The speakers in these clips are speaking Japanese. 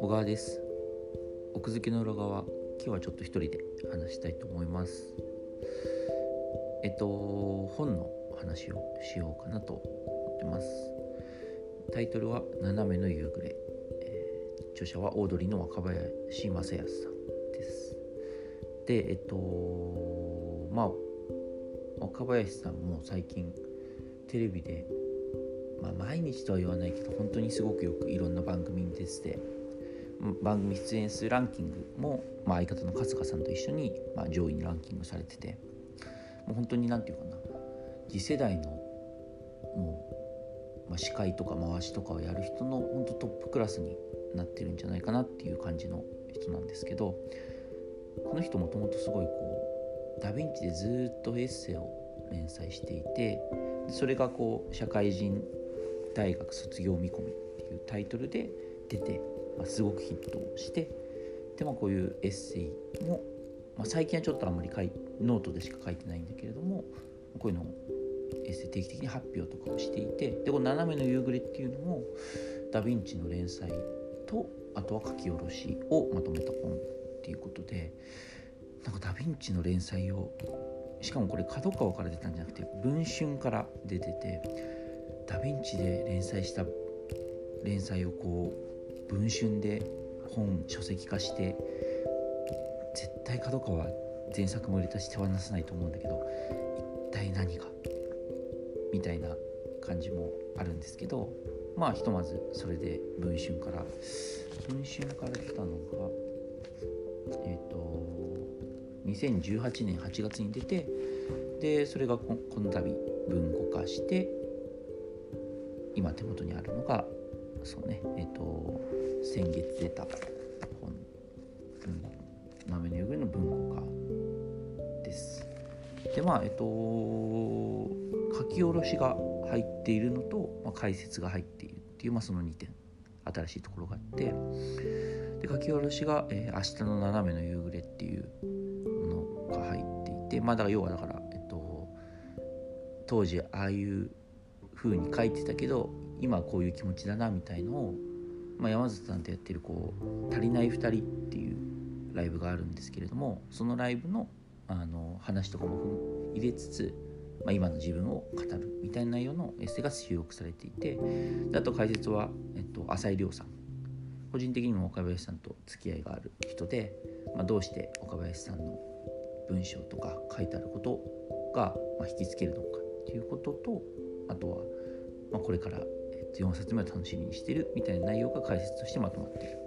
小川です。奥付けの裏側今日はちょっと一人で話したいと思います。えっと本の話をしようかなと思ってます。タイトルは「斜めの夕暮れ」えー、著者はオードリーの若林正康さんです。でえっとまあ若林さんも最近テレビでまあ、毎日とは言わないけど本当にすごくよくいろんな番組に出てて番組出演数ランキングも、まあ、相方の春日さんと一緒に、まあ、上位にランキングされててもう本当に何て言うかな次世代のもう、まあ、司会とか回しとかをやる人の本当トップクラスになってるんじゃないかなっていう感じの人なんですけどこの人もともとすごいこうダ・ヴィンチでずっとエッセイを連載していてそれがこう社会人大学卒業見込みっていうタイトルで出て、まあ、すごくヒットをしてで、まあ、こういうエッセイも、まあ、最近はちょっとあんまりいノートでしか書いてないんだけれどもこういうのをエッセイ定期的に発表とかをしていてでこの「斜めの夕暮れ」っていうのもダ・ヴィンチの連載とあとは書き下ろしをまとめた本っていうことでなんかダ・ヴィンチの連載をしかもこれ角川から出たんじゃなくて文春から出ててダ・ヴィンチで連載した連載をこう文春で本書籍化して絶対角川前作も入れたし手放さないと思うんだけど一体何かみたいな感じもあるんですけどまあひとまずそれで文春から文春から来たのがえっ、ー、と2018年8月に出てでそれがこの度文庫化して今手元にあるのがそうねえっ、と先月出た本「うん、豆の夕暮れ」の文庫化です。でまあえっ、と書き下ろしが入っているのと、まあ、解説が入っているっていう、まあ、その2点新しいところがあって。で書き下ろしが、えー「明日の斜めの夕暮れ」っていうってまあだから要はだからえっと当時ああいう風に書いてたけど今こういう気持ちだなみたいのを、まあ、山里さんとやってるこう「足りない2人」っていうライブがあるんですけれどもそのライブのあの話とかも入れつつ、まあ、今の自分を語るみたいな内容のエッセイが収録されていてあと解説は、えっと、浅井亮さん。個人的にも岡林さんと付き合いがある人で、まあ、どうして岡林さんの文章とか書いてあることが、ま、引きつけるのかっていうこととあとは、ま、これから、えっと、4冊目を楽しみにしてるみたいな内容が解説としてまとまっている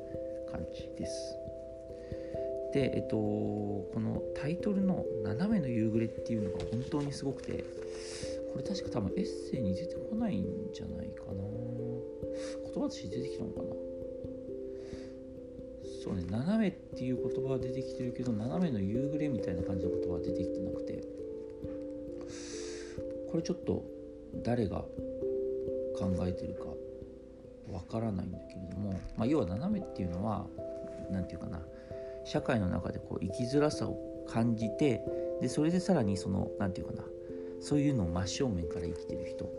感じです。で、えっと、このタイトルの「斜めの夕暮れ」っていうのが本当にすごくてこれ確か多分エッセイに出てこないんじゃないかな言葉として出てきたのかなそうね斜めっていう言葉は出てきてるけど斜めの夕暮れみたいな感じの言葉は出てきてなくて。これちょっと誰が考えてるかわからないんだけれども、まあ、要は斜めっていうのは何て言うかな社会の中でこう生きづらさを感じてでそれでさらにその何て言うかなそういうのを真正面から生きてる人。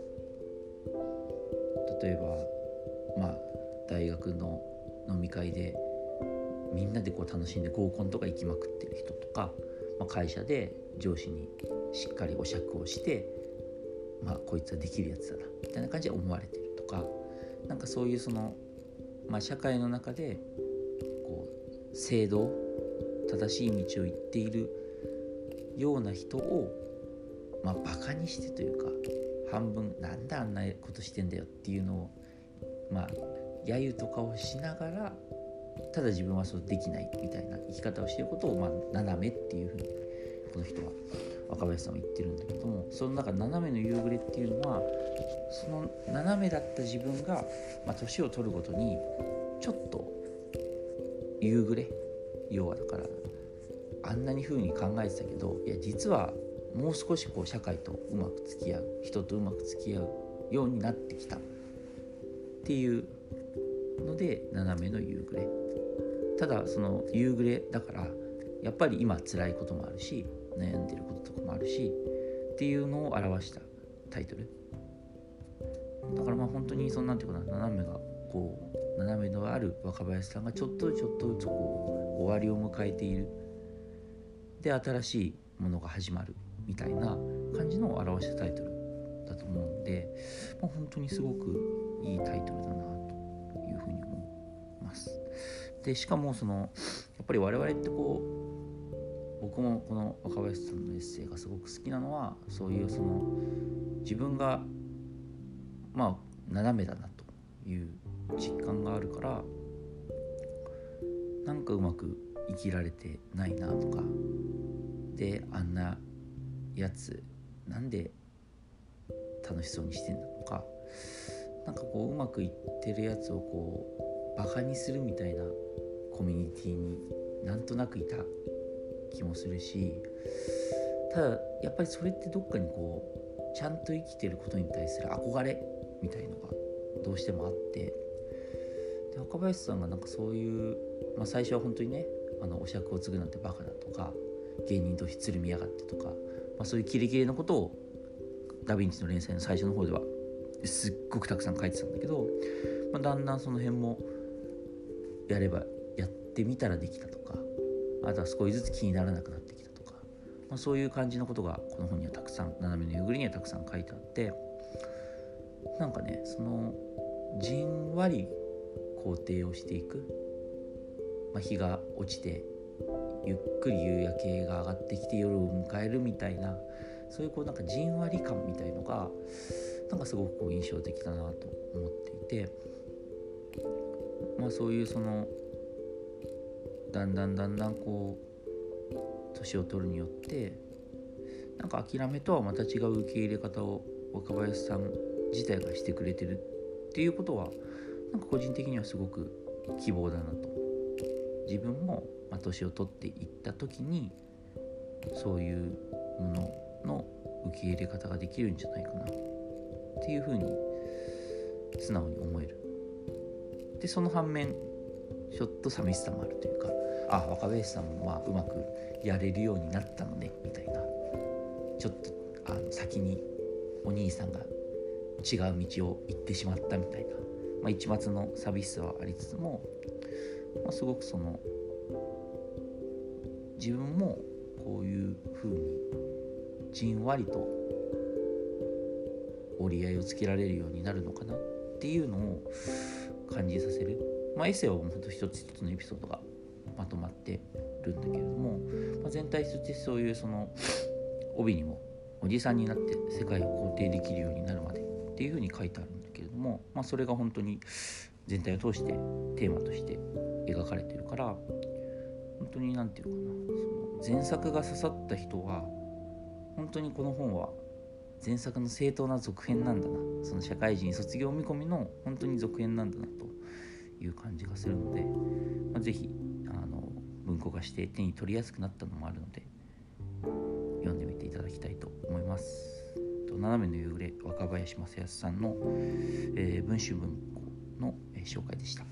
例えばまあ大学の飲み会でみんなでこう楽しんで合コンとか行きまくってる人とか、まあ、会社で上司にしっかりお酌をしてまあこいつはできるやつだなみたいな感じで思われてるとかなんかそういうその、まあ、社会の中でこう正道正しい道を行っているような人をまあバカにしてというか半分なんであんなことしてんだよっていうのをまあ揶揄とかをしながらただ自分はそうできないみたいな生き方をしていることを、まあ、斜めっていうふうにこの人は若林さんは言ってるんだけどもその中斜めの夕暮れっていうのはその斜めだった自分が、まあ、年を取るごとにちょっと夕暮れ要はだからあんなに風に考えてたけどいや実はもう少しこう社会とうまく付き合う人とうまく付き合うようになってきたっていうので斜めの夕暮れ。ただその夕暮れだからやっぱり今辛いこともあるし悩んでることとかもあるしっていうのを表したタイトル。だからまあ本当にそのなんていうかな斜めがこう斜めのある若林さんがちょっとちょっとずつこう終わりを迎えている。で新しいものが始まるみたいな感じのを表したタイトルだと思うんで、まあ、本当にすごくいいタイトルだなでしかもそのやっぱり我々ってこう僕もこの若林さんのエッセイがすごく好きなのはそういうその自分がまあ斜めだなという実感があるからなんかうまく生きられてないなとかであんなやつなんで楽しそうにしてんだとかなんかこううまくいってるやつをこうバカにするみたいなコミュニティになんとなくいた気もするしただやっぱりそれってどっかにこうちゃんと生きてることに対する憧れみたいのがどうしてもあってで若林さんがなんかそういう、まあ、最初は本当にねあのお酌を継ぐなんてバカだとか芸人としてつるみやがってとか、まあ、そういうキレキレのことをダ・ヴィンチの連載の最初の方ではすっごくたくさん書いてたんだけど、まあ、だんだんその辺もやればやってみたらできたとかあとは少しずつ気にならなくなってきたとか、まあ、そういう感じのことがこの本にはたくさん斜めのゆぐりにはたくさん書いてあってなんかねそのじんわり肯定をしていく、まあ、日が落ちてゆっくり夕焼けが上がってきて夜を迎えるみたいなそういうこうなんかじんわり感みたいのがなんかすごくこう印象的だなと思っていてまあそういうそのだんだんだんだんこう年を取るによってなんか諦めとはまた違う受け入れ方を若林さん自体がしてくれてるっていうことはなんか個人的にはすごく希望だなと。自分も年を取っていった時にそういうものの受け入れ方ができるんじゃないかなっていうふうに素直に思える。でその反面ちょっと寂しさもあるというかあ若林さんもまあうまくやれるようになったのねみたいな。ちょっとあの先にお兄さんが違う道を行ってしまったみたいな、まあ、一末の寂しさはありつつも、まあ、すごくその自分もこういうふうにじんわりと折り合いをつけられるようになるのかなっていうのを感じさせる、まあ、エッセイは本当一つ一つのエピソードがまとまってるんだけれども、まあ、全体としてそういうその帯にもおじさんになって世界を肯定できるようになるまでっていうふうに書いてあるんだけれども、まあ、それが本当に全体を通してテーマとして描かれてるから本当に何て言うかなその前作が刺さった人は本当にこの本は前作の正当な続編なんだなその社会人卒業見込みの本当に続編なんだなという感じがするので、まあ、ぜひあの文庫化して手に取りやすくなったのもあるので読んでみていただきたいと思います。斜めの夕暮れ若林正康さんの、えー、文集文庫の、えー、紹介でした。